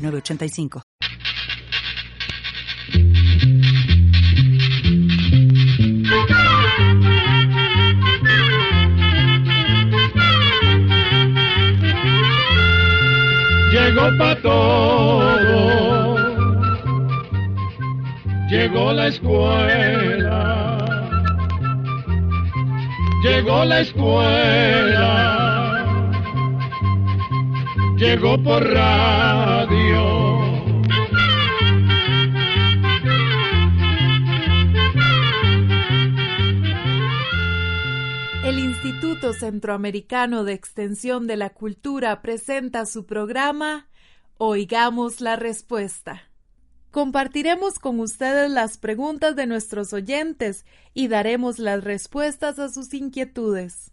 985. Llegó para todo, llegó la escuela, llegó la escuela, llegó por radio. El Instituto Centroamericano de Extensión de la Cultura presenta su programa Oigamos la Respuesta. Compartiremos con ustedes las preguntas de nuestros oyentes y daremos las respuestas a sus inquietudes.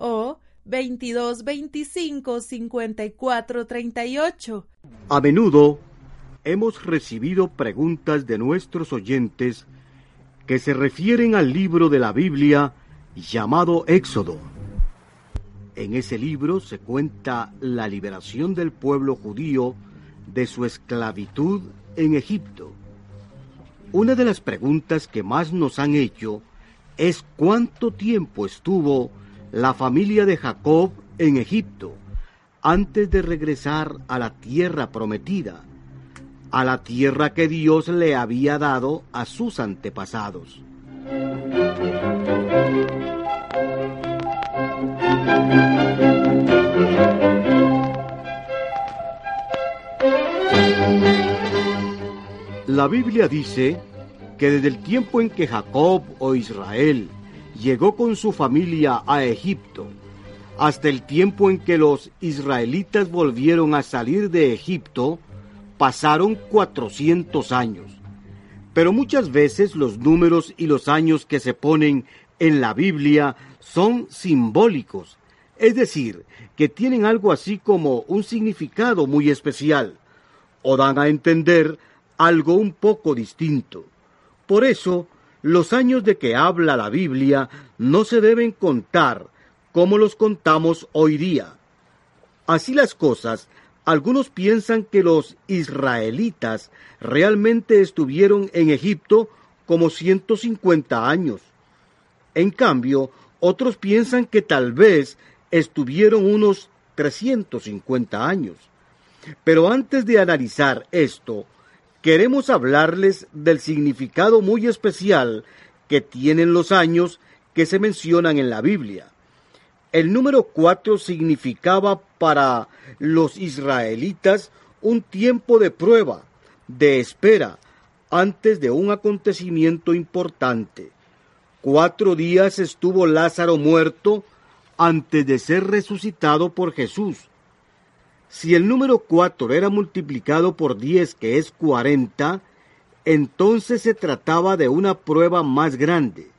o 2225-5438. A menudo hemos recibido preguntas de nuestros oyentes que se refieren al libro de la Biblia llamado Éxodo. En ese libro se cuenta la liberación del pueblo judío de su esclavitud en Egipto. Una de las preguntas que más nos han hecho es cuánto tiempo estuvo la familia de Jacob en Egipto antes de regresar a la tierra prometida, a la tierra que Dios le había dado a sus antepasados. La Biblia dice que desde el tiempo en que Jacob o Israel llegó con su familia a Egipto, hasta el tiempo en que los israelitas volvieron a salir de Egipto, pasaron 400 años. Pero muchas veces los números y los años que se ponen en la Biblia son simbólicos, es decir, que tienen algo así como un significado muy especial, o dan a entender algo un poco distinto. Por eso, los años de que habla la Biblia no se deben contar como los contamos hoy día. Así las cosas, algunos piensan que los israelitas realmente estuvieron en Egipto como 150 años. En cambio, otros piensan que tal vez estuvieron unos 350 años. Pero antes de analizar esto, queremos hablarles del significado muy especial que tienen los años que se mencionan en la Biblia. El número cuatro significaba para los israelitas un tiempo de prueba, de espera, antes de un acontecimiento importante. Cuatro días estuvo Lázaro muerto antes de ser resucitado por Jesús. Si el número cuatro era multiplicado por diez, que es cuarenta, entonces se trataba de una prueba más grande.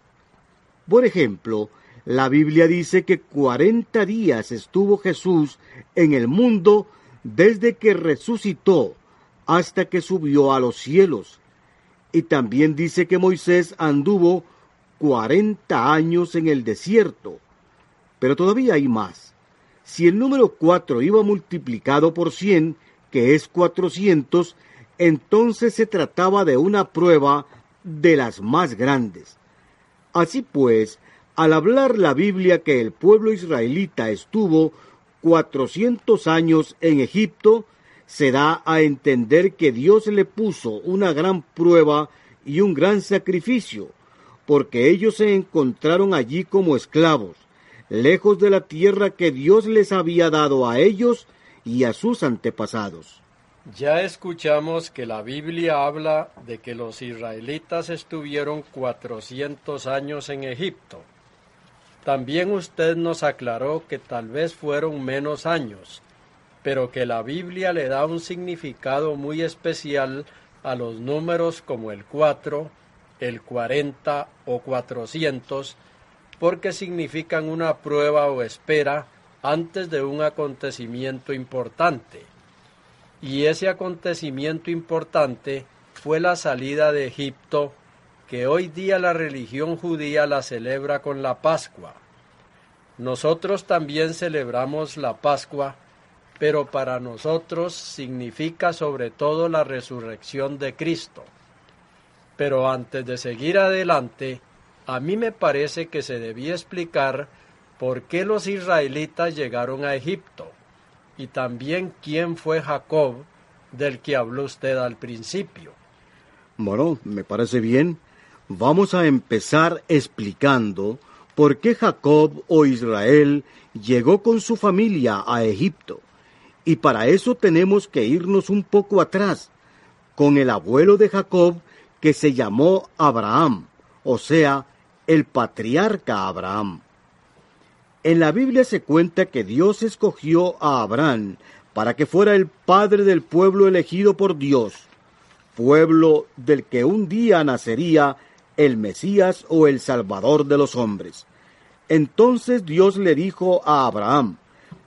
Por ejemplo, la Biblia dice que cuarenta días estuvo Jesús en el mundo desde que resucitó hasta que subió a los cielos. Y también dice que Moisés anduvo cuarenta años en el desierto. Pero todavía hay más. Si el número cuatro iba multiplicado por cien, que es cuatrocientos, entonces se trataba de una prueba de las más grandes. Así pues, al hablar la Biblia que el pueblo israelita estuvo cuatrocientos años en Egipto, se da a entender que Dios le puso una gran prueba y un gran sacrificio, porque ellos se encontraron allí como esclavos, lejos de la tierra que Dios les había dado a ellos y a sus antepasados. Ya escuchamos que la Biblia habla de que los israelitas estuvieron cuatrocientos años en Egipto. También usted nos aclaró que tal vez fueron menos años, pero que la Biblia le da un significado muy especial a los números como el cuatro, el cuarenta o cuatrocientos, porque significan una prueba o espera antes de un acontecimiento importante y ese acontecimiento importante fue la salida de Egipto, que hoy día la religión judía la celebra con la Pascua. Nosotros también celebramos la Pascua, pero para nosotros significa sobre todo la resurrección de Cristo. Pero antes de seguir adelante, a mí me parece que se debía explicar por qué los israelitas llegaron a Egipto y también quién fue Jacob del que habló usted al principio. Bueno, me parece bien. Vamos a empezar explicando por qué Jacob o Israel llegó con su familia a Egipto. Y para eso tenemos que irnos un poco atrás, con el abuelo de Jacob que se llamó Abraham, o sea, el patriarca Abraham. En la Biblia se cuenta que Dios escogió a Abraham para que fuera el padre del pueblo elegido por Dios, pueblo del que un día nacería el Mesías o el Salvador de los hombres. Entonces Dios le dijo a Abraham,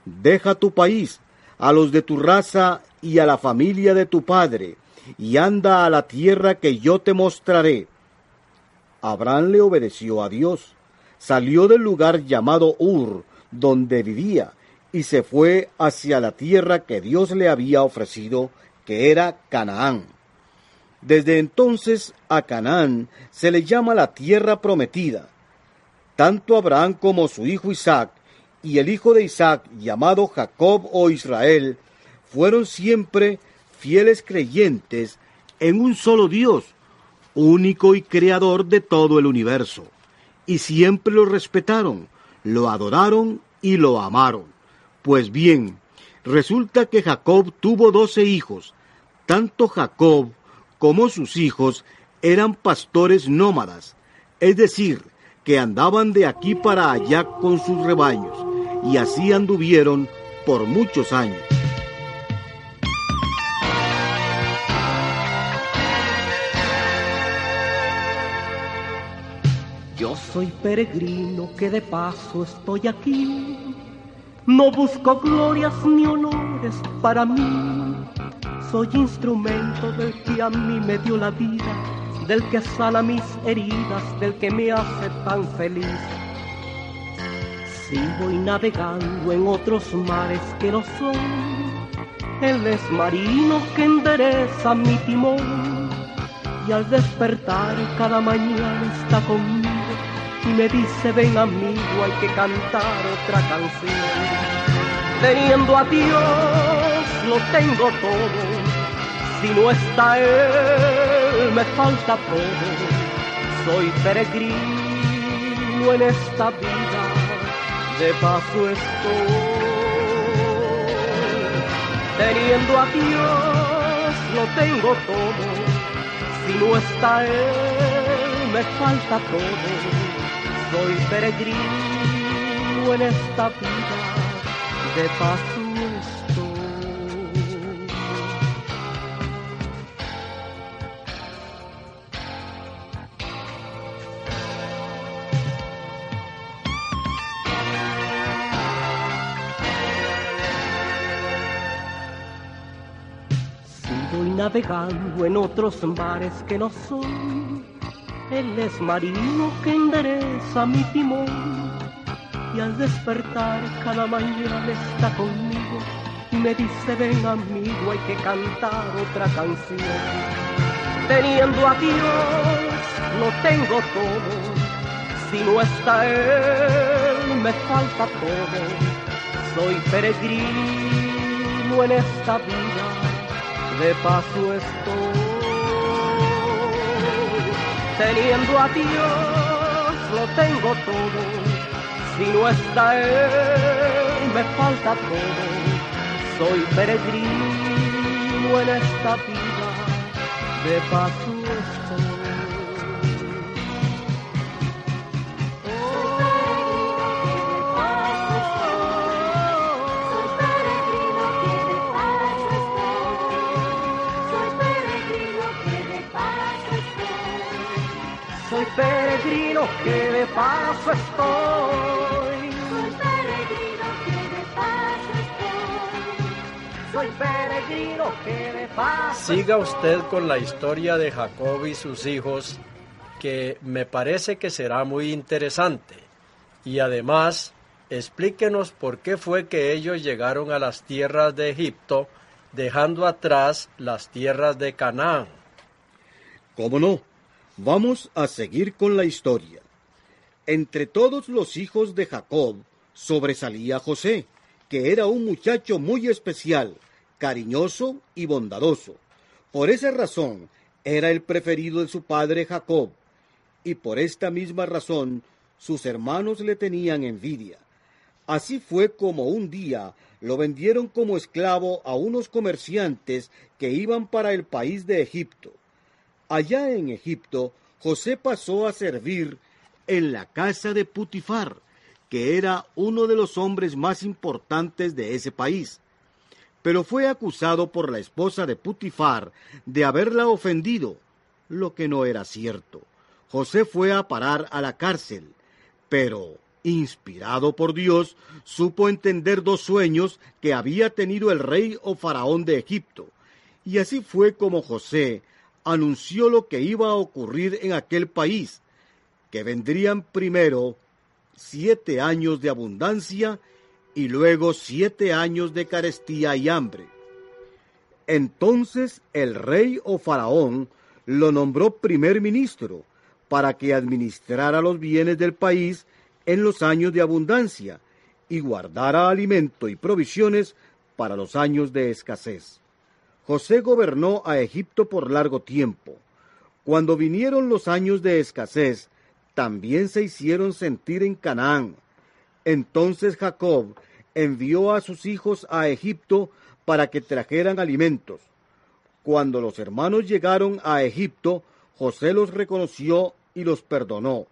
deja tu país, a los de tu raza y a la familia de tu padre, y anda a la tierra que yo te mostraré. Abraham le obedeció a Dios salió del lugar llamado Ur, donde vivía, y se fue hacia la tierra que Dios le había ofrecido, que era Canaán. Desde entonces a Canaán se le llama la tierra prometida. Tanto Abraham como su hijo Isaac y el hijo de Isaac llamado Jacob o Israel fueron siempre fieles creyentes en un solo Dios, único y creador de todo el universo y siempre lo respetaron, lo adoraron y lo amaron. Pues bien, resulta que Jacob tuvo doce hijos. Tanto Jacob como sus hijos eran pastores nómadas, es decir, que andaban de aquí para allá con sus rebaños, y así anduvieron por muchos años. Soy peregrino que de paso estoy aquí. No busco glorias ni honores para mí. Soy instrumento del que a mí me dio la vida, del que sana mis heridas, del que me hace tan feliz. Si voy navegando en otros mares que no son, él es marino que endereza mi timón y al despertar cada mañana está conmigo me dice ven amigo hay que cantar otra canción. Teniendo a Dios lo tengo todo, si no está Él me falta todo. Soy peregrino en esta vida, de paso estoy. Teniendo a Dios lo tengo todo, si no está Él me falta todo soy peregrino en esta vida, de paso estoy. Si voy navegando en otros mares que no son él es marino que endereza mi timón y al despertar cada mañana está conmigo y me dice ven amigo hay que cantar otra canción. Teniendo a Dios lo tengo todo, si no está Él me falta todo. Soy peregrino en esta vida de paso estoy. Teniendo a Dios lo tengo todo, si no está Él me falta todo. Soy peregrino en esta vida, de paso peregrino que de paso estoy. Soy peregrino que de paso estoy. Soy peregrino que de paso Siga usted con la historia de Jacob y sus hijos, que me parece que será muy interesante. Y además, explíquenos por qué fue que ellos llegaron a las tierras de Egipto, dejando atrás las tierras de Canaán. ¿Cómo no? Vamos a seguir con la historia. Entre todos los hijos de Jacob sobresalía José, que era un muchacho muy especial, cariñoso y bondadoso. Por esa razón era el preferido de su padre Jacob, y por esta misma razón sus hermanos le tenían envidia. Así fue como un día lo vendieron como esclavo a unos comerciantes que iban para el país de Egipto. Allá en Egipto, José pasó a servir en la casa de Putifar, que era uno de los hombres más importantes de ese país. Pero fue acusado por la esposa de Putifar de haberla ofendido, lo que no era cierto. José fue a parar a la cárcel, pero, inspirado por Dios, supo entender dos sueños que había tenido el rey o faraón de Egipto. Y así fue como José anunció lo que iba a ocurrir en aquel país, que vendrían primero siete años de abundancia y luego siete años de carestía y hambre. Entonces el rey o faraón lo nombró primer ministro para que administrara los bienes del país en los años de abundancia y guardara alimento y provisiones para los años de escasez. José gobernó a Egipto por largo tiempo. Cuando vinieron los años de escasez, también se hicieron sentir en Canaán. Entonces Jacob envió a sus hijos a Egipto para que trajeran alimentos. Cuando los hermanos llegaron a Egipto, José los reconoció y los perdonó.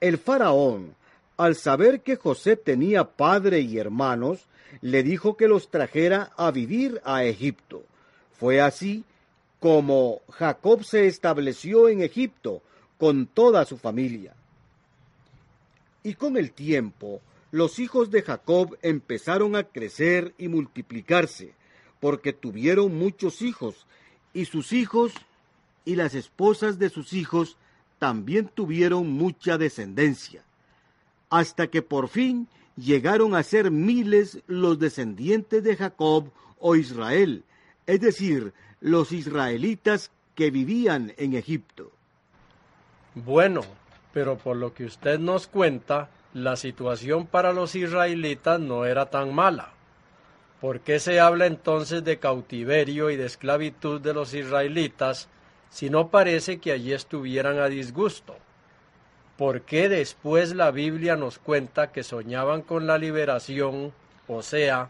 El faraón, al saber que José tenía padre y hermanos, le dijo que los trajera a vivir a Egipto. Fue así como Jacob se estableció en Egipto con toda su familia. Y con el tiempo, los hijos de Jacob empezaron a crecer y multiplicarse, porque tuvieron muchos hijos, y sus hijos y las esposas de sus hijos también tuvieron mucha descendencia, hasta que por fin llegaron a ser miles los descendientes de Jacob o Israel, es decir, los israelitas que vivían en Egipto. Bueno, pero por lo que usted nos cuenta, la situación para los israelitas no era tan mala. ¿Por qué se habla entonces de cautiverio y de esclavitud de los israelitas si no parece que allí estuvieran a disgusto? ¿Por qué después la Biblia nos cuenta que soñaban con la liberación, o sea,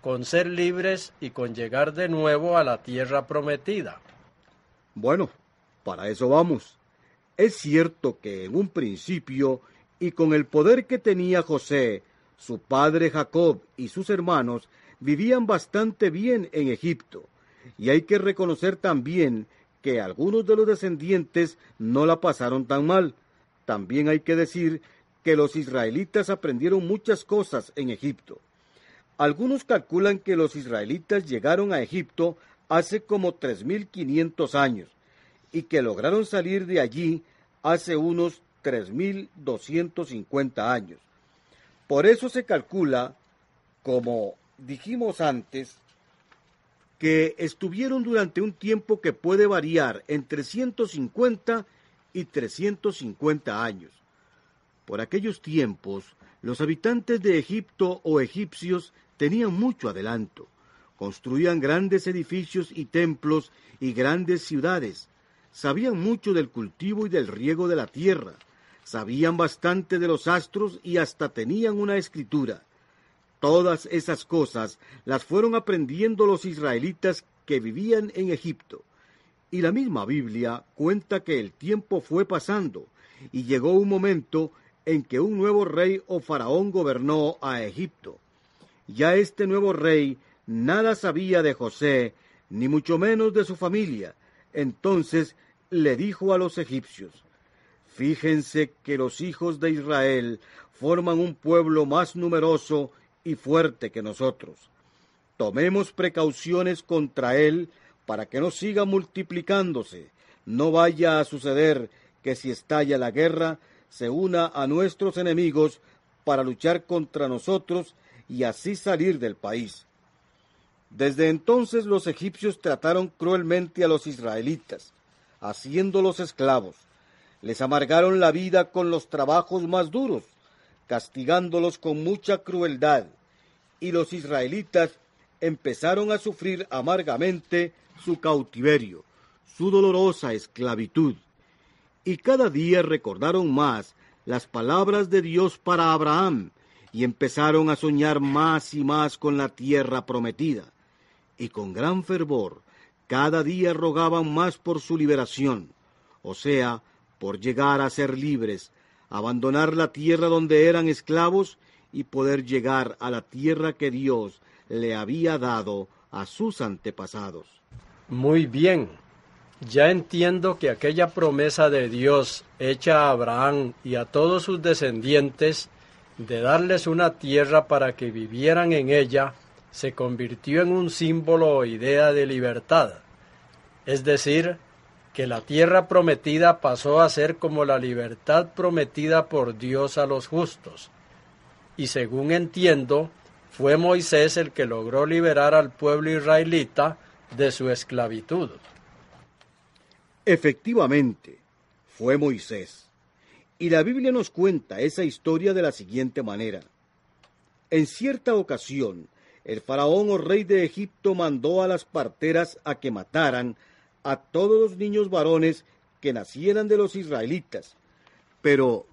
con ser libres y con llegar de nuevo a la tierra prometida? Bueno, para eso vamos. Es cierto que en un principio, y con el poder que tenía José, su padre Jacob y sus hermanos vivían bastante bien en Egipto, y hay que reconocer también que algunos de los descendientes no la pasaron tan mal. También hay que decir que los israelitas aprendieron muchas cosas en Egipto. Algunos calculan que los israelitas llegaron a Egipto hace como 3.500 años y que lograron salir de allí hace unos 3.250 años. Por eso se calcula, como dijimos antes, que estuvieron durante un tiempo que puede variar entre 150 y 350 años. Por aquellos tiempos, los habitantes de Egipto o egipcios tenían mucho adelanto. Construían grandes edificios y templos y grandes ciudades. Sabían mucho del cultivo y del riego de la tierra. Sabían bastante de los astros y hasta tenían una escritura. Todas esas cosas las fueron aprendiendo los israelitas que vivían en Egipto. Y la misma Biblia cuenta que el tiempo fue pasando y llegó un momento en que un nuevo rey o faraón gobernó a Egipto. Ya este nuevo rey nada sabía de José, ni mucho menos de su familia. Entonces le dijo a los egipcios, Fíjense que los hijos de Israel forman un pueblo más numeroso y fuerte que nosotros. Tomemos precauciones contra él para que no siga multiplicándose. No vaya a suceder que si estalla la guerra, se una a nuestros enemigos para luchar contra nosotros y así salir del país. Desde entonces los egipcios trataron cruelmente a los israelitas, haciéndolos esclavos. Les amargaron la vida con los trabajos más duros, castigándolos con mucha crueldad, y los israelitas empezaron a sufrir amargamente su cautiverio, su dolorosa esclavitud. Y cada día recordaron más las palabras de Dios para Abraham, y empezaron a soñar más y más con la tierra prometida. Y con gran fervor, cada día rogaban más por su liberación, o sea, por llegar a ser libres, abandonar la tierra donde eran esclavos y poder llegar a la tierra que Dios le había dado a sus antepasados. Muy bien. Ya entiendo que aquella promesa de Dios hecha a Abraham y a todos sus descendientes de darles una tierra para que vivieran en ella se convirtió en un símbolo o idea de libertad. Es decir, que la tierra prometida pasó a ser como la libertad prometida por Dios a los justos. Y según entiendo, fue Moisés el que logró liberar al pueblo israelita de su esclavitud. Efectivamente, fue Moisés. Y la Biblia nos cuenta esa historia de la siguiente manera. En cierta ocasión, el faraón o rey de Egipto mandó a las parteras a que mataran a todos los niños varones que nacieran de los israelitas. Pero,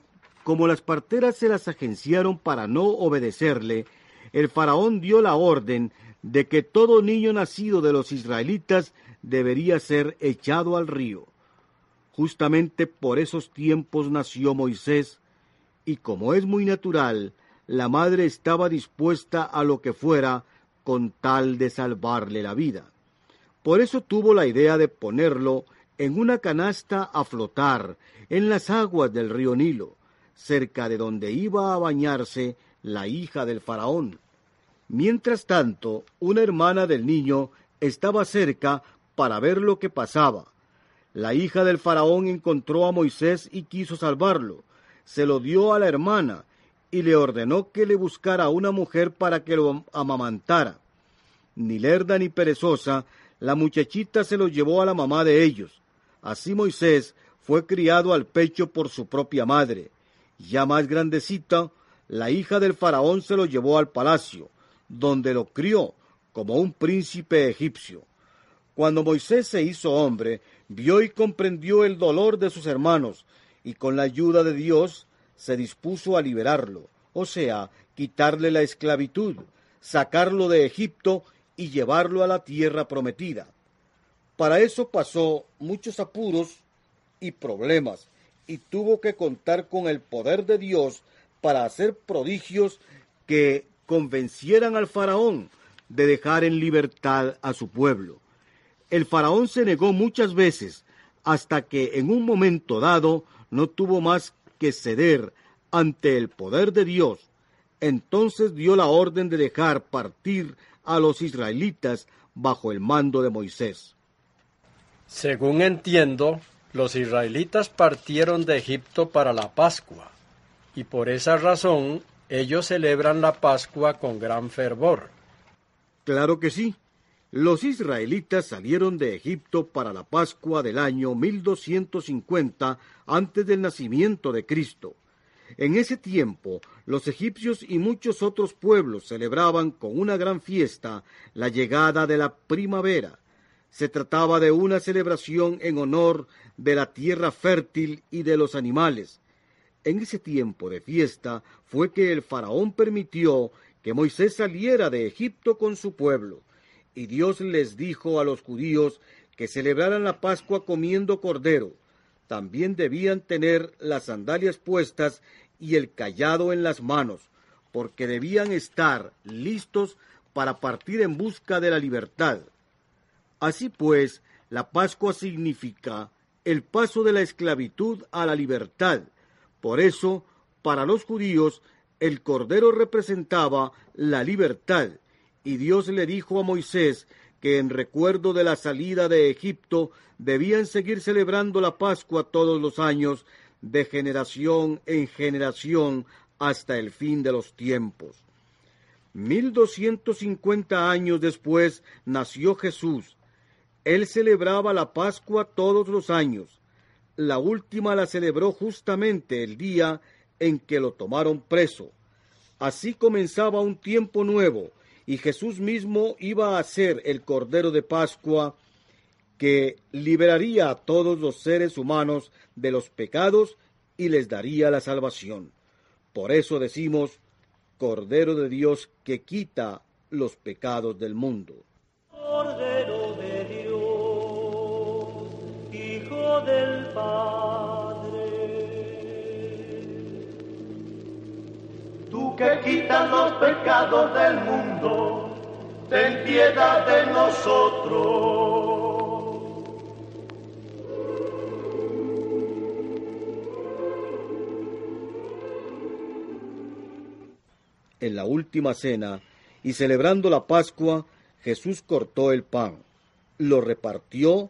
como las parteras se las agenciaron para no obedecerle, el faraón dio la orden de que todo niño nacido de los israelitas debería ser echado al río. Justamente por esos tiempos nació Moisés, y como es muy natural, la madre estaba dispuesta a lo que fuera con tal de salvarle la vida. Por eso tuvo la idea de ponerlo en una canasta a flotar en las aguas del río Nilo, cerca de donde iba a bañarse la hija del faraón. Mientras tanto, una hermana del niño estaba cerca para ver lo que pasaba. La hija del faraón encontró a Moisés y quiso salvarlo. Se lo dio a la hermana y le ordenó que le buscara una mujer para que lo amamantara. Ni lerda ni perezosa, la muchachita se lo llevó a la mamá de ellos. Así Moisés fue criado al pecho por su propia madre. Ya más grandecita, la hija del faraón se lo llevó al palacio donde lo crió como un príncipe egipcio. Cuando Moisés se hizo hombre, vio y comprendió el dolor de sus hermanos, y con la ayuda de Dios se dispuso a liberarlo, o sea, quitarle la esclavitud, sacarlo de Egipto y llevarlo a la tierra prometida. Para eso pasó muchos apuros y problemas, y tuvo que contar con el poder de Dios para hacer prodigios que convencieran al faraón de dejar en libertad a su pueblo. El faraón se negó muchas veces hasta que en un momento dado no tuvo más que ceder ante el poder de Dios. Entonces dio la orden de dejar partir a los israelitas bajo el mando de Moisés. Según entiendo, los israelitas partieron de Egipto para la Pascua, y por esa razón ellos celebran la Pascua con gran fervor. Claro que sí. Los israelitas salieron de Egipto para la Pascua del año 1250 antes del nacimiento de Cristo. En ese tiempo, los egipcios y muchos otros pueblos celebraban con una gran fiesta la llegada de la primavera. Se trataba de una celebración en honor de la tierra fértil y de los animales. En ese tiempo de fiesta fue que el faraón permitió que Moisés saliera de Egipto con su pueblo. Y Dios les dijo a los judíos que celebraran la Pascua comiendo cordero. También debían tener las sandalias puestas y el callado en las manos, porque debían estar listos para partir en busca de la libertad. Así pues, la Pascua significa el paso de la esclavitud a la libertad. Por eso, para los judíos, el Cordero representaba la libertad, y Dios le dijo a Moisés que en recuerdo de la salida de Egipto debían seguir celebrando la Pascua todos los años, de generación en generación, hasta el fin de los tiempos. Mil doscientos cincuenta años después nació Jesús. Él celebraba la Pascua todos los años. La última la celebró justamente el día en que lo tomaron preso. Así comenzaba un tiempo nuevo, y Jesús mismo iba a ser el Cordero de Pascua que liberaría a todos los seres humanos de los pecados y les daría la salvación. Por eso decimos, Cordero de Dios que quita los pecados del mundo. Cordero de Dios, Hijo del Padre. Que quitas los pecados del mundo, ten piedad de nosotros. En la última cena, y celebrando la Pascua, Jesús cortó el pan, lo repartió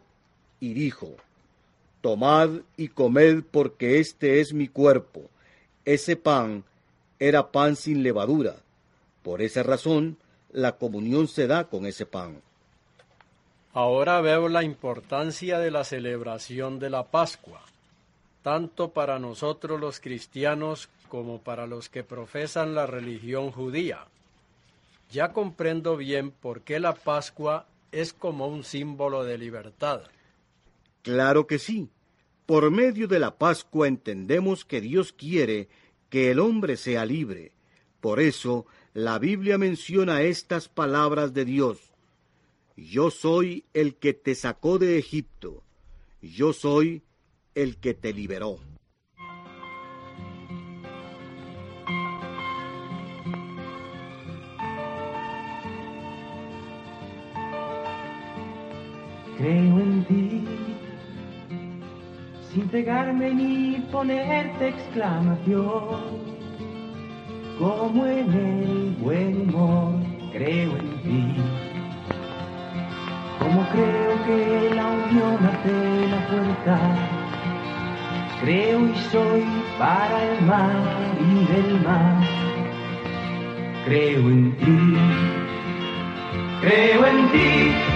y dijo, Tomad y comed porque este es mi cuerpo. Ese pan era pan sin levadura. Por esa razón, la comunión se da con ese pan. Ahora veo la importancia de la celebración de la Pascua, tanto para nosotros los cristianos como para los que profesan la religión judía. Ya comprendo bien por qué la Pascua es como un símbolo de libertad. Claro que sí. Por medio de la Pascua entendemos que Dios quiere que el hombre sea libre. Por eso la Biblia menciona estas palabras de Dios. Yo soy el que te sacó de Egipto. Yo soy el que te liberó. Creo en ti, sin pegarme ni ponerte exclamación. Como en el buen humor, creo en ti. Como creo que la unión abre la puerta. Creo y soy para el mar y del mar. Creo en ti, creo en ti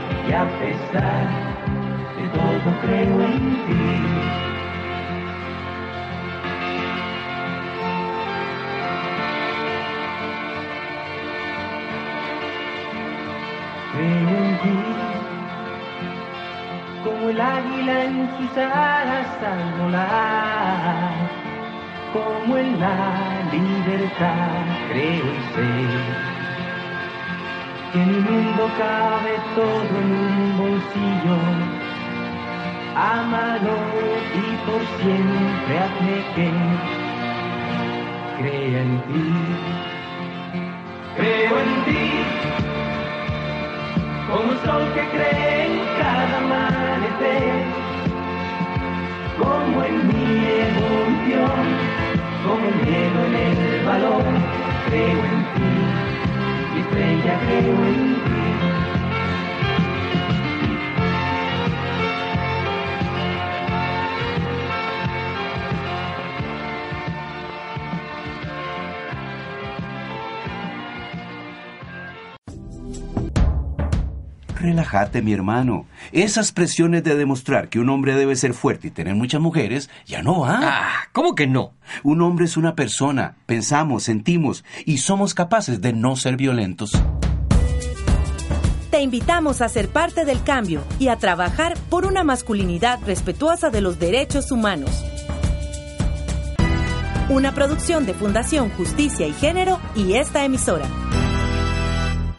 y a pesar de todo creo en ti. Creo en ti, como el águila en sus alas al volar, como en la libertad creo y sé que en mi mundo cabe todo en un bolsillo. Amado y por siempre hazme que crea en ti. Creo en ti, como el sol que cree en cada amanecer, como en mi evolución como el hielo en el balón, creo en ti, estrella creo en ti. Relájate, mi hermano. Esas presiones de demostrar que un hombre debe ser fuerte y tener muchas mujeres ya no van. Ah, ¿cómo que no? Un hombre es una persona. Pensamos, sentimos y somos capaces de no ser violentos. Te invitamos a ser parte del cambio y a trabajar por una masculinidad respetuosa de los derechos humanos. Una producción de Fundación Justicia y Género y esta emisora.